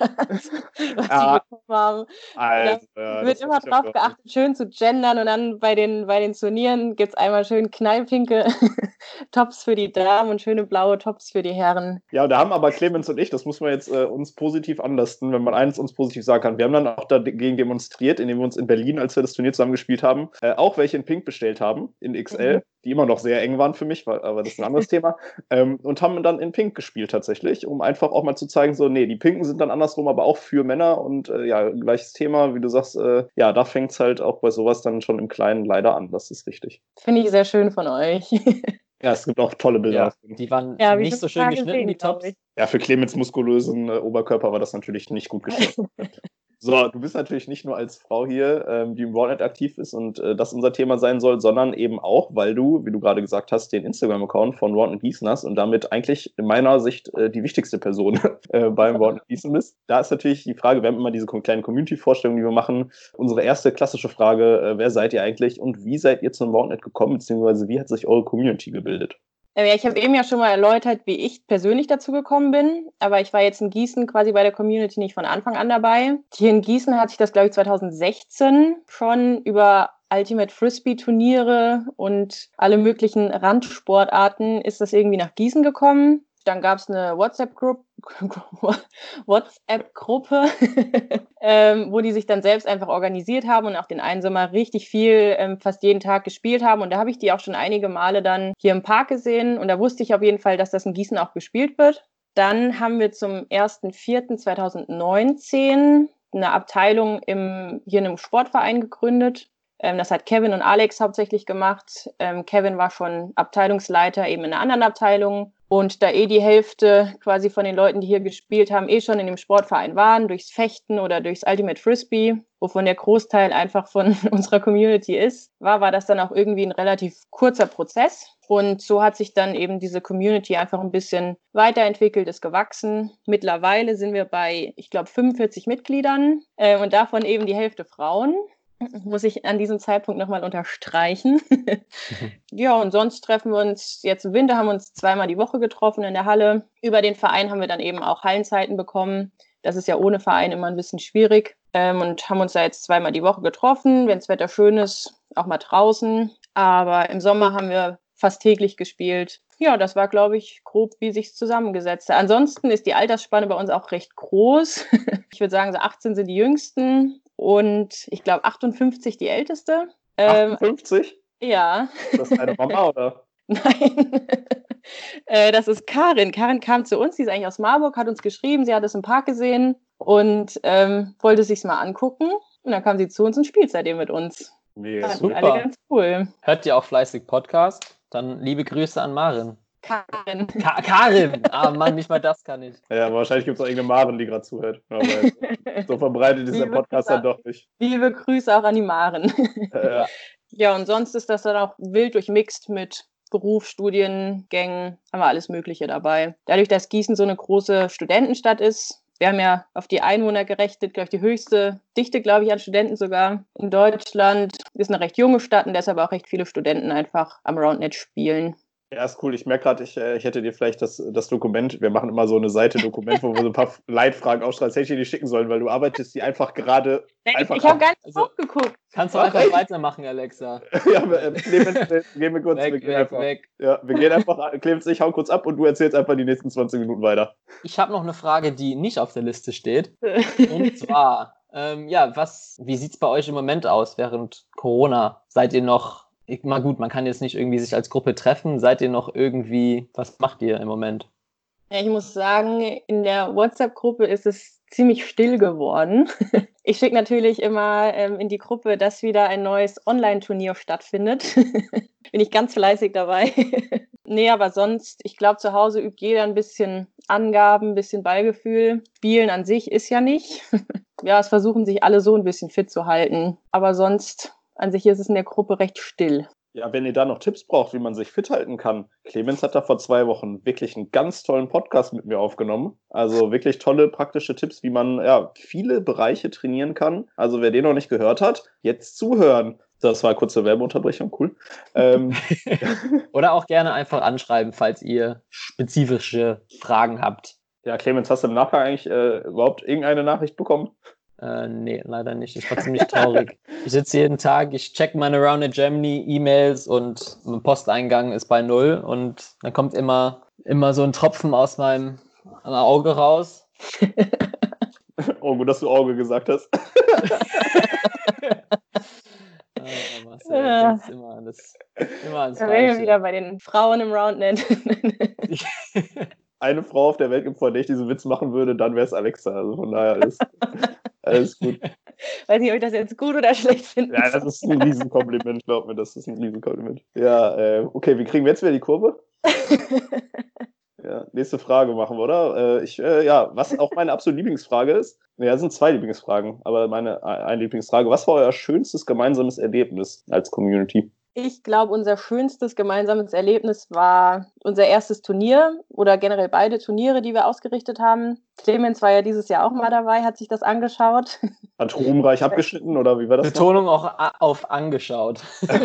was Ah, die bekommen haben. Also, ja, wird immer drauf geachtet, schön zu gendern und dann bei den, bei den Turnieren gibt es einmal schön knallpinke Tops für die Damen und schöne blaue Tops für die Herren. Ja, da haben aber Clemens und ich, das muss man jetzt äh, uns positiv anlasten, wenn man eins uns positiv sagen kann. Wir haben dann auch dagegen demonstriert, indem wir uns in Berlin, als wir das Turnier zusammen gespielt haben, äh, auch welche in Pink bestellt haben, in XL, Mhm. die immer noch sehr eng waren für mich, weil, aber das ist ein anderes Thema, ähm, und haben dann in Pink gespielt tatsächlich, um einfach auch mal zu zeigen, so, nee, die Pinken sind dann andersrum, aber auch für Männer und äh, ja, gleiches Thema, wie du sagst, äh, ja, da fängt es halt auch bei sowas dann schon im Kleinen leider an, das ist richtig. Finde ich sehr schön von euch. Ja, es gibt auch tolle Bilder. Ja, die waren Ja, nicht so schön geschnitten, sehen, die Tops. Ja, für Clemens muskulösen äh, Oberkörper war das natürlich nicht gut geschnitten. so, du bist natürlich nicht nur als Frau hier, ähm, die im Roundnet aktiv ist und äh, das unser Thema sein soll, sondern eben auch, weil du, wie du gerade gesagt hast, den Instagram-Account von Roundnet Gießen hast und damit eigentlich in meiner Sicht äh, die wichtigste Person äh, beim Roundnet Gießen bist. Da ist natürlich die Frage, wir haben immer diese kleinen Community-Vorstellungen, die wir machen. Unsere erste klassische Frage, äh, wer seid ihr eigentlich und wie seid ihr zum Roundnet gekommen, beziehungsweise wie hat sich eure Community gebildet? Ähm, ich habe eben ja schon mal erläutert, wie ich persönlich dazu gekommen bin, aber ich war jetzt in Gießen quasi bei der Community nicht von Anfang an dabei. Hier in Gießen hat sich das, glaube ich, 2016 schon über Ultimate Frisbee Turniere und alle möglichen Randsportarten ist das irgendwie nach Gießen gekommen. Dann gab es eine WhatsApp-Gruppe, WhatsApp-Gruppe, ähm, wo die sich dann selbst einfach organisiert haben und auch den einen Sommer richtig viel, ähm, fast jeden Tag gespielt haben. Und da habe ich die auch schon einige Male dann hier im Park gesehen. Und da wusste ich auf jeden Fall, dass das in Gießen auch gespielt wird. Dann haben wir zum 1.4.2019 eine Abteilung im, hier in einem Sportverein gegründet. Ähm, das hat Kevin und Alex hauptsächlich gemacht. Ähm, Kevin war schon Abteilungsleiter eben in einer anderen Abteilung. Und da eh die Hälfte quasi von den Leuten, die hier gespielt haben, eh schon in dem Sportverein waren, durchs Fechten oder durchs Ultimate Frisbee, wovon der Großteil einfach von unserer Community ist, war, war das dann auch irgendwie ein relativ kurzer Prozess. Und so hat sich dann eben diese Community einfach ein bisschen weiterentwickelt, ist gewachsen. Mittlerweile sind wir bei, ich glaube, 45 Mitgliedern äh, und davon eben die Hälfte Frauen muss ich an diesem Zeitpunkt nochmal unterstreichen. ja, und sonst treffen wir uns, jetzt im Winter haben wir uns zweimal die Woche getroffen in der Halle. Über den Verein haben wir dann eben auch Hallenzeiten bekommen. Das ist ja ohne Verein immer ein bisschen schwierig. Ähm, und haben uns da jetzt zweimal die Woche getroffen, wenn das Wetter schön ist, auch mal draußen. Aber im Sommer haben wir fast täglich gespielt. Ja, das war, glaube ich, grob, wie sich zusammengesetzt hat. Ansonsten ist die Altersspanne bei uns auch recht groß. ich würde sagen, so 18 sind die jüngsten und ich glaube 58 die älteste. Ähm, 58? ja, Ist das deine Mama oder? nein. äh, das ist Karin. Karin kam zu uns, sie ist eigentlich aus Marburg, hat uns geschrieben, sie hat es im Park gesehen und ähm, wollte es sich mal angucken. Und dann kam sie zu uns und spielt seitdem mit uns. Mega. Super. alle ganz cool. Hört ihr auch fleißig Podcast? Dann liebe Grüße an Marin. Karin. Ka Karin! Ah Mann, nicht mal das kann ich. Ja, aber wahrscheinlich gibt es auch irgendeine Maren, die gerade zuhört. Aber so verbreitet ist der Podcast dann doch nicht. Liebe Grüße auch an die Maren. Äh, Ja, und sonst ist das dann auch wild durchmixt mit Beruf, Studiengängen, haben wir alles Mögliche dabei. Dadurch, dass Gießen so eine große Studentenstadt ist, wir haben ja auf die Einwohner gerechnet, glaube ich, die höchste Dichte, glaube ich, an Studenten sogar in Deutschland. Ist eine recht junge Stadt und deshalb auch recht viele Studenten einfach am Roundnet spielen. Ja, ist cool. Ich merke gerade, ich, äh, ich hätte dir vielleicht das, das Dokument, wir machen immer so eine Seite Dokument, wo wir so ein paar Leitfragen aufschreiben, das hätte ich dir nicht schicken sollen, weil du arbeitest die einfach gerade. Einfach ich habe gar nicht also, aufgeguckt. Kannst du einfach weitermachen, Alexa. ja, äh, Clemens, gehen wir kurz. Weg, wir gehen weg, einfach, weg. Ja, wir gehen einfach, Clemens, ich hau kurz ab und du erzählst einfach die nächsten 20 Minuten weiter. Ich habe noch eine Frage, die nicht auf der Liste steht. und zwar, ähm, ja, was, wie sieht es bei euch im Moment aus während Corona? Seid ihr noch ich, mal gut, man kann jetzt nicht irgendwie sich als Gruppe treffen. Seid ihr noch irgendwie, was macht ihr im Moment? Ja, ich muss sagen, in der WhatsApp-Gruppe ist es ziemlich still geworden. Ich schicke natürlich immer ähm, in die Gruppe, dass wieder ein neues Online-Turnier stattfindet. Bin ich ganz fleißig dabei. nee, aber sonst, ich glaube, zu Hause übt jeder ein bisschen Angaben, ein bisschen Ballgefühl. Spielen an sich ist ja nicht. ja, es versuchen sich alle so ein bisschen fit zu halten. Aber sonst an sich ist es in der Gruppe recht still. Ja, wenn ihr da noch Tipps braucht, wie man sich fit halten kann. Clemens hat da vor zwei Wochen wirklich einen ganz tollen Podcast mit mir aufgenommen. Also wirklich tolle praktische Tipps, wie man ja viele Bereiche trainieren kann. Also wer den noch nicht gehört hat, jetzt zuhören. Das war eine kurze Werbeunterbrechung, cool. Ähm. Oder auch gerne einfach anschreiben, falls ihr spezifische Fragen habt. Ja, Clemens, hast du im Nachgang eigentlich äh, überhaupt irgendeine Nachricht bekommen? Äh, nee, leider nicht. Das war ziemlich traurig. ich sitze jeden Tag, ich check meine Round in Germany E-Mails und mein Posteingang ist bei null und dann kommt immer, immer so ein Tropfen aus meinem Auge raus. oh, gut, dass du Auge gesagt hast. Marcel, ja. immer an das, immer ans Da wären wir wieder bei den Frauen im Roundnet. Eine Frau auf der Welt gibt, vor der ich diesen Witz machen würde, dann wäre es Alexa. Also von daher ist alles gut. Weiß nicht, ob ich das jetzt gut oder schlecht finde. Ja, das ist ein Riesenkompliment, glaub mir, das ist ein Riesenkompliment. Ja, äh, okay, wie kriegen wir jetzt wieder die Kurve? ja, nächste Frage machen wir, oder? Äh, ich, äh, ja, was auch meine absolute Lieblingsfrage ist, ja, das sind zwei Lieblingsfragen, aber meine eine Lieblingsfrage, was war euer schönstes gemeinsames Erlebnis als Community? Ich glaube, unser schönstes gemeinsames Erlebnis war unser erstes Turnier oder generell beide Turniere, die wir ausgerichtet haben. Clemens war ja dieses Jahr auch mal dabei, hat sich das angeschaut. Hat ruhmreich abgeschnitten oder wie war das? Betonung noch? auch auf angeschaut.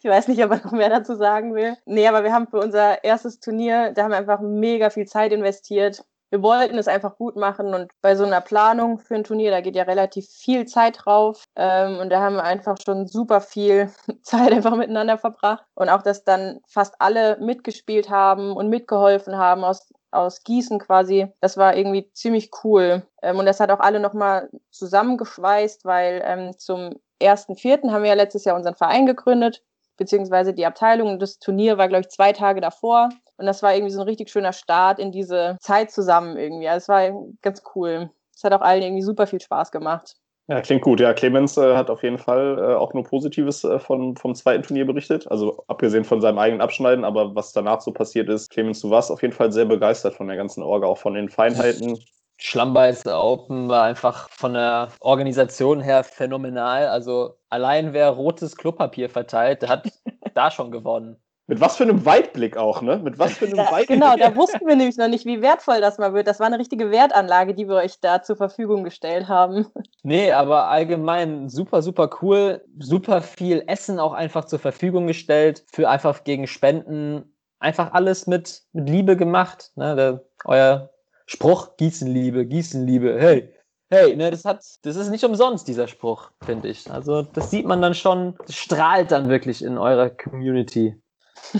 Ich weiß nicht, ob er noch mehr dazu sagen will. Nee, aber wir haben für unser erstes Turnier, da haben wir einfach mega viel Zeit investiert wir wollten es einfach gut machen und bei so einer Planung für ein Turnier, da geht ja relativ viel Zeit drauf ähm, und da haben wir einfach schon super viel Zeit einfach miteinander verbracht und auch, dass dann fast alle mitgespielt haben und mitgeholfen haben aus aus Gießen quasi. Das war irgendwie ziemlich cool. Ähm, und das hat auch alle nochmal zusammengeschweißt, weil ähm, zum ersten Vierten haben wir ja letztes Jahr unseren Verein gegründet, beziehungsweise die Abteilung. Das Turnier war, glaube ich, zwei Tage davor. Und das war irgendwie so ein richtig schöner Start in diese Zeit zusammen irgendwie. Also es war ganz cool. Es hat auch allen irgendwie super viel Spaß gemacht. Ja, klingt gut. Ja, Clemens äh, hat auf jeden Fall äh, auch nur Positives äh, von, vom zweiten Turnier berichtet. Also abgesehen von seinem eigenen Abschneiden, aber was danach so passiert ist. Clemens, du warst auf jeden Fall sehr begeistert von der ganzen Orga, auch von den Feinheiten. Schlammbeiß Open war einfach von der Organisation her phänomenal. Also allein wer rotes Klopapier verteilt, der hat da schon gewonnen. Mit was für einem Weitblick auch, ne? Mit was für einem da, Weitblick. Genau, da wussten wir nämlich noch nicht, wie wertvoll das mal wird. Das war eine richtige Wertanlage, die wir euch da zur Verfügung gestellt haben. Nee, aber allgemein super, super cool. Super viel Essen auch einfach zur Verfügung gestellt. Für einfach gegen Spenden. Einfach alles mit, mit Liebe gemacht. Ne? Der, euer Spruch, Gießenliebe, Gießenliebe. Hey, hey, ne, das hat, das ist nicht umsonst, dieser Spruch, finde ich. Also, das sieht man dann schon, das strahlt dann wirklich in eurer Community.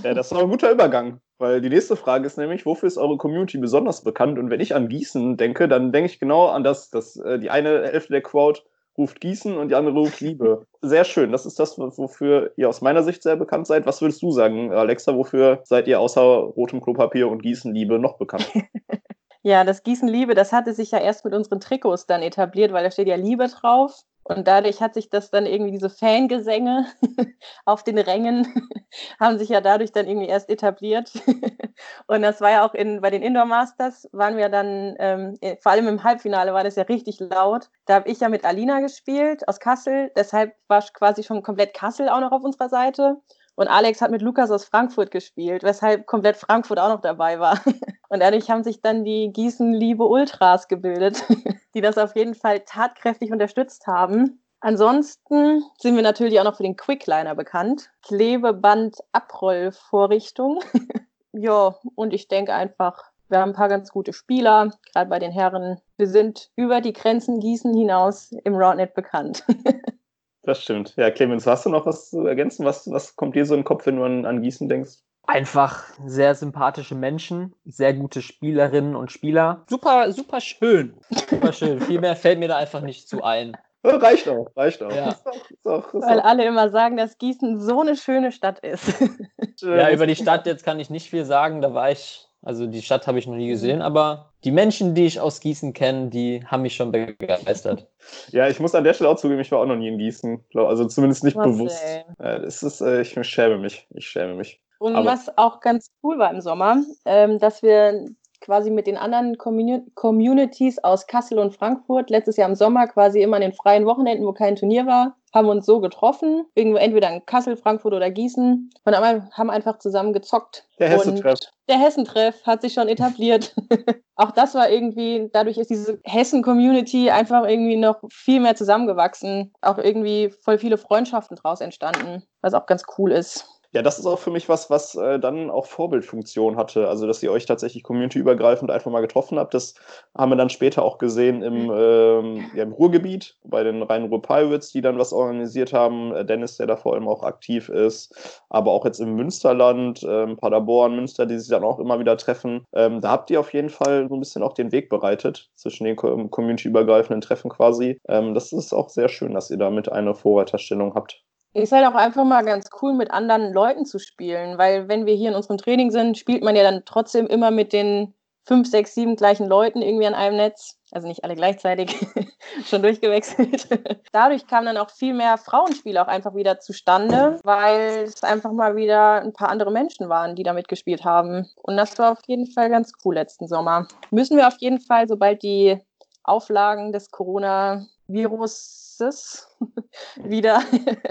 Ja, das ist aber ein guter Übergang. Weil die nächste Frage ist nämlich, wofür ist eure Community besonders bekannt? Und wenn ich an Gießen denke, dann denke ich genau an das, dass äh, die eine Hälfte der Quote ruft Gießen und die andere ruft Liebe. Sehr schön. Das ist das, wofür ihr aus meiner Sicht sehr bekannt seid. Was würdest du sagen, Alexa? Wofür seid ihr außer rotem Klopapier und Gießen Liebe noch bekannt? Ja, das Gießen Liebe, das hatte sich ja erst mit unseren Trikots dann etabliert, weil da steht ja Liebe drauf. Und dadurch hat sich das dann irgendwie, diese Fangesänge auf den Rängen haben sich ja dadurch dann irgendwie erst etabliert. und das war ja auch in, bei den Indoor Masters, waren wir dann, ähm, vor allem im Halbfinale war das ja richtig laut. Da habe ich ja mit Alina gespielt aus Kassel, deshalb war quasi schon komplett Kassel auch noch auf unserer Seite. Und Alex hat mit Lukas aus Frankfurt gespielt, weshalb komplett Frankfurt auch noch dabei war. Und dadurch haben sich dann die Gießen-Liebe Ultras gebildet, die das auf jeden Fall tatkräftig unterstützt haben. Ansonsten sind wir natürlich auch noch für den Quickliner bekannt. Klebeband-Abrollvorrichtung. ja, und ich denke einfach, wir haben ein paar ganz gute Spieler, gerade bei den Herren. Wir sind über die Grenzen Gießen hinaus im Roundnet bekannt. Das stimmt. Ja, Clemens, hast du noch was zu ergänzen? Was, was kommt dir so in den Kopf, wenn du an, an Gießen denkst? Einfach sehr sympathische Menschen, sehr gute Spielerinnen und Spieler. Super, super schön. Super schön. Viel mehr fällt mir da einfach nicht zu ein. Reicht auch, reicht auch. Ja. Ist auch, ist auch, ist Weil auch. alle immer sagen, dass Gießen so eine schöne Stadt ist. Ja, über die Stadt jetzt kann ich nicht viel sagen. Da war ich, also die Stadt habe ich noch nie gesehen, aber die Menschen, die ich aus Gießen kenne, die haben mich schon begeistert. Ja, ich muss an der Stelle auch zugeben, ich war auch noch nie in Gießen. Also zumindest nicht Marcel. bewusst. Äh, Das ist, äh, ich schäme mich. Ich schäme mich. Und Aber- was auch ganz cool war im Sommer, ähm, dass wir quasi mit den anderen Communi Communities aus Kassel und Frankfurt letztes Jahr im Sommer quasi immer an den freien Wochenenden, wo kein Turnier war, haben uns so getroffen, irgendwo entweder in Kassel, Frankfurt oder Gießen und haben einfach zusammen gezockt. Der Hesse-Treff. Und Der Hessentreff hat sich schon etabliert. auch das war irgendwie, dadurch ist diese Hessen-Community einfach irgendwie noch viel mehr zusammengewachsen. Auch irgendwie voll viele Freundschaften draus entstanden, was auch ganz cool ist. Ja, das ist auch für mich was, was äh, dann auch Vorbildfunktion hatte. Also, dass ihr euch tatsächlich communityübergreifend einfach mal getroffen habt. Das haben wir dann später auch gesehen im, ähm, ja, im Ruhrgebiet, bei den Rhein-Ruhr Pirates, die dann was organisiert haben. Äh, Dennis, der da vor allem auch aktiv ist. Aber auch jetzt im Münsterland, ähm, Paderborn, Münster, die sich dann auch immer wieder treffen. Ähm, da habt ihr auf jeden Fall so ein bisschen auch den Weg bereitet zwischen den co- communityübergreifenden Treffen quasi. Ähm, das ist auch sehr schön, dass ihr damit eine Vorreiterstellung habt. Ist halt auch einfach mal ganz cool, mit anderen Leuten zu spielen, weil wenn wir hier in unserem Training sind, spielt man ja dann trotzdem immer mit den fünf, sechs, sieben gleichen Leuten irgendwie an einem Netz. Also nicht alle gleichzeitig, schon durchgewechselt. Dadurch kam dann auch viel mehr Frauenspiel auch einfach wieder zustande, weil es einfach mal wieder ein paar andere Menschen waren, die da mitgespielt haben. Und das war auf jeden Fall ganz cool letzten Sommer. Müssen wir auf jeden Fall, sobald die Auflagen des Coronaviruses wieder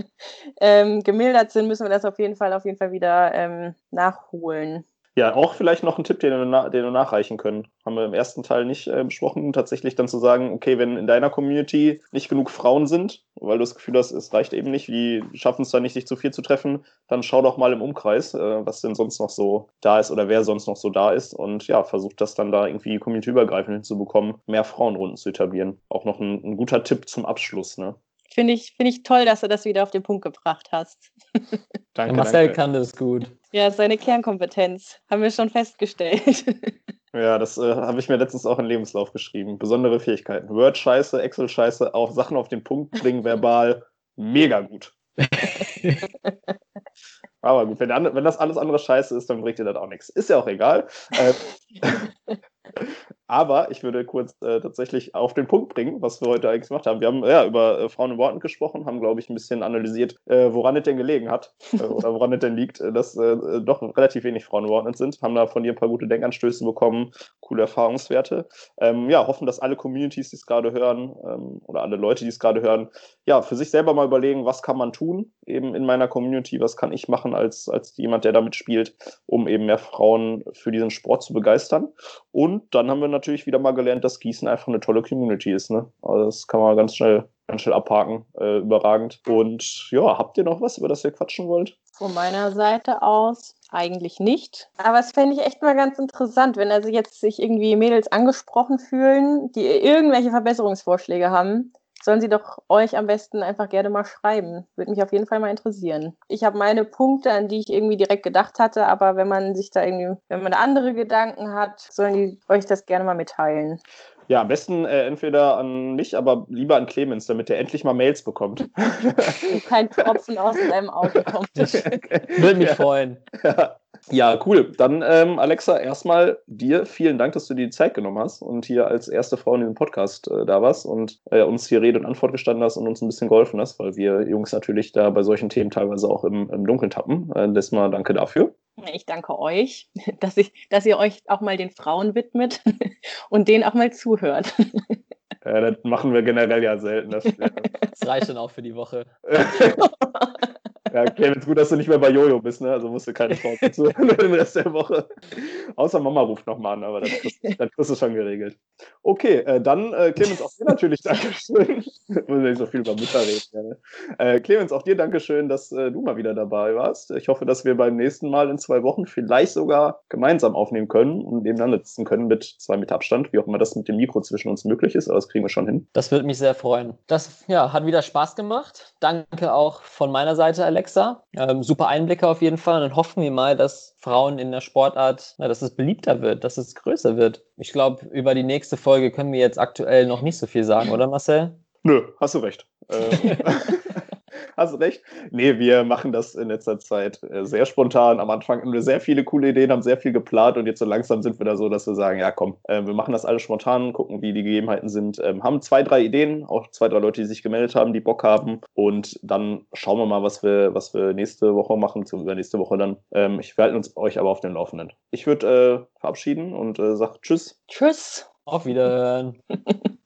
ähm, gemildert sind, müssen wir das auf jeden Fall auf jeden Fall wieder ähm, nachholen. Ja, auch vielleicht noch ein Tipp, den wir, den wir nachreichen können. Haben wir im ersten Teil nicht äh, besprochen. Tatsächlich dann zu sagen, okay, wenn in deiner Community nicht genug Frauen sind, weil du das Gefühl hast, es reicht eben nicht, die schaffen es dann nicht, sich zu viel zu treffen, dann schau doch mal im Umkreis, äh, was denn sonst noch so da ist oder wer sonst noch so da ist. Und ja, versucht das dann da irgendwie communityübergreifend hinzubekommen, mehr Frauenrunden zu etablieren. Auch noch ein, ein guter Tipp zum Abschluss, ne? Finde ich, find ich toll, dass du das wieder auf den Punkt gebracht hast. Danke, Marcel danke. kann das gut. Ja, seine Kernkompetenz haben wir schon festgestellt. Ja, das äh, habe ich mir letztens auch in Lebenslauf geschrieben. Besondere Fähigkeiten. Word-Scheiße, Excel-Scheiße, auch Sachen auf den Punkt bringen, verbal. Mega gut. Aber gut, wenn, wenn das alles andere Scheiße ist, dann bringt dir das auch nichts. Ist ja auch egal. Äh, aber ich würde kurz äh, tatsächlich auf den Punkt bringen, was wir heute eigentlich gemacht haben. Wir haben ja über äh, Frauen in Worten gesprochen, haben, glaube ich, ein bisschen analysiert, äh, woran es denn gelegen hat äh, oder woran es denn liegt, äh, dass äh, doch relativ wenig Frauen in Worten sind. Haben da von dir ein paar gute Denkanstöße bekommen, coole Erfahrungswerte. Ähm, ja, hoffen, dass alle Communities, die es gerade hören ähm, oder alle Leute, die es gerade hören, ja, für sich selber mal überlegen, was kann man tun, eben in meiner Community, was kann ich machen als, als jemand, der damit spielt, um eben mehr Frauen für diesen Sport zu begeistern. Und dann haben wir natürlich wieder mal gelernt, dass Gießen einfach eine tolle Community ist. Ne? Also das kann man ganz schnell, ganz schnell abhaken, äh, überragend. Und ja, habt ihr noch was, über das ihr quatschen wollt? Von meiner Seite aus eigentlich nicht. Aber es fände ich echt mal ganz interessant, wenn also jetzt sich irgendwie Mädels angesprochen fühlen, die irgendwelche Verbesserungsvorschläge haben. Sollen sie doch euch am besten einfach gerne mal schreiben. Würde mich auf jeden Fall mal interessieren. Ich habe meine Punkte, an die ich irgendwie direkt gedacht hatte, aber wenn man sich da irgendwie, wenn man andere Gedanken hat, sollen die euch das gerne mal mitteilen. Ja, am besten äh, entweder an mich, aber lieber an Clemens, damit er endlich mal Mails bekommt. Und kein Tropfen aus deinem Auge kommt. Würde mich Ja. freuen. Ja, cool. Dann, ähm, Alexa, erstmal dir vielen Dank, dass du dir die Zeit genommen hast und hier als erste Frau in diesem Podcast äh, da warst und äh, uns hier Rede und Antwort gestanden hast und uns ein bisschen geholfen hast, weil wir Jungs natürlich da bei solchen Themen teilweise auch im, im Dunkeln tappen. Äh, desmal danke dafür. Ich danke euch, dass, ich, dass ihr euch auch mal den Frauen widmet und denen auch mal zuhört. Äh, das machen wir generell ja selten. Das, Das reicht dann auch für die Woche. Ja, Clemens, gut, dass du nicht mehr bei Jojo bist, ne? Also musst du keine Frau zu den Rest der Woche. Außer Mama ruft nochmal an, aber dann kriegst, du schon geregelt. Okay, äh, dann äh, Clemens, auch dir natürlich Dankeschön. Ich muss nicht so viel über Mütter reden. Ja, ne? äh, Clemens, auch dir Dankeschön, dass äh, du mal wieder dabei warst. Ich hoffe, dass wir beim nächsten Mal in zwei Wochen vielleicht sogar gemeinsam aufnehmen können und nebeneinander sitzen können mit zwei Meter Abstand, wie auch immer das mit dem Mikro zwischen uns möglich ist, aber das kriegen wir schon hin. Das würde mich sehr freuen. Das ja, hat wieder Spaß gemacht. Danke auch von meiner Seite, Alexa. Ähm, super Einblicke auf jeden Fall. Und dann hoffen wir mal, dass Frauen in der Sportart, na, dass es beliebter wird, dass es größer wird. Ich glaube, über die nächste Folge können wir jetzt aktuell noch nicht so viel sagen, oder Marcel? Nö, hast du recht. Ähm, hast du recht. Nee, wir machen das in letzter Zeit äh, sehr spontan. Am Anfang haben wir sehr viele coole Ideen, haben sehr viel geplant und jetzt so langsam sind wir da so, dass wir sagen, ja komm, äh, wir machen das alles spontan, gucken, wie die Gegebenheiten sind. Ähm, haben zwei, drei Ideen, auch zwei, drei Leute, die sich gemeldet haben, die Bock haben und dann schauen wir mal, was wir, was wir nächste Woche machen, zum übernächste Woche dann. Ähm, ich werde uns euch aber auf den Laufenden. Ich würde äh, verabschieden und äh, sage Tschüss. Tschüss. Auf Wiederhören.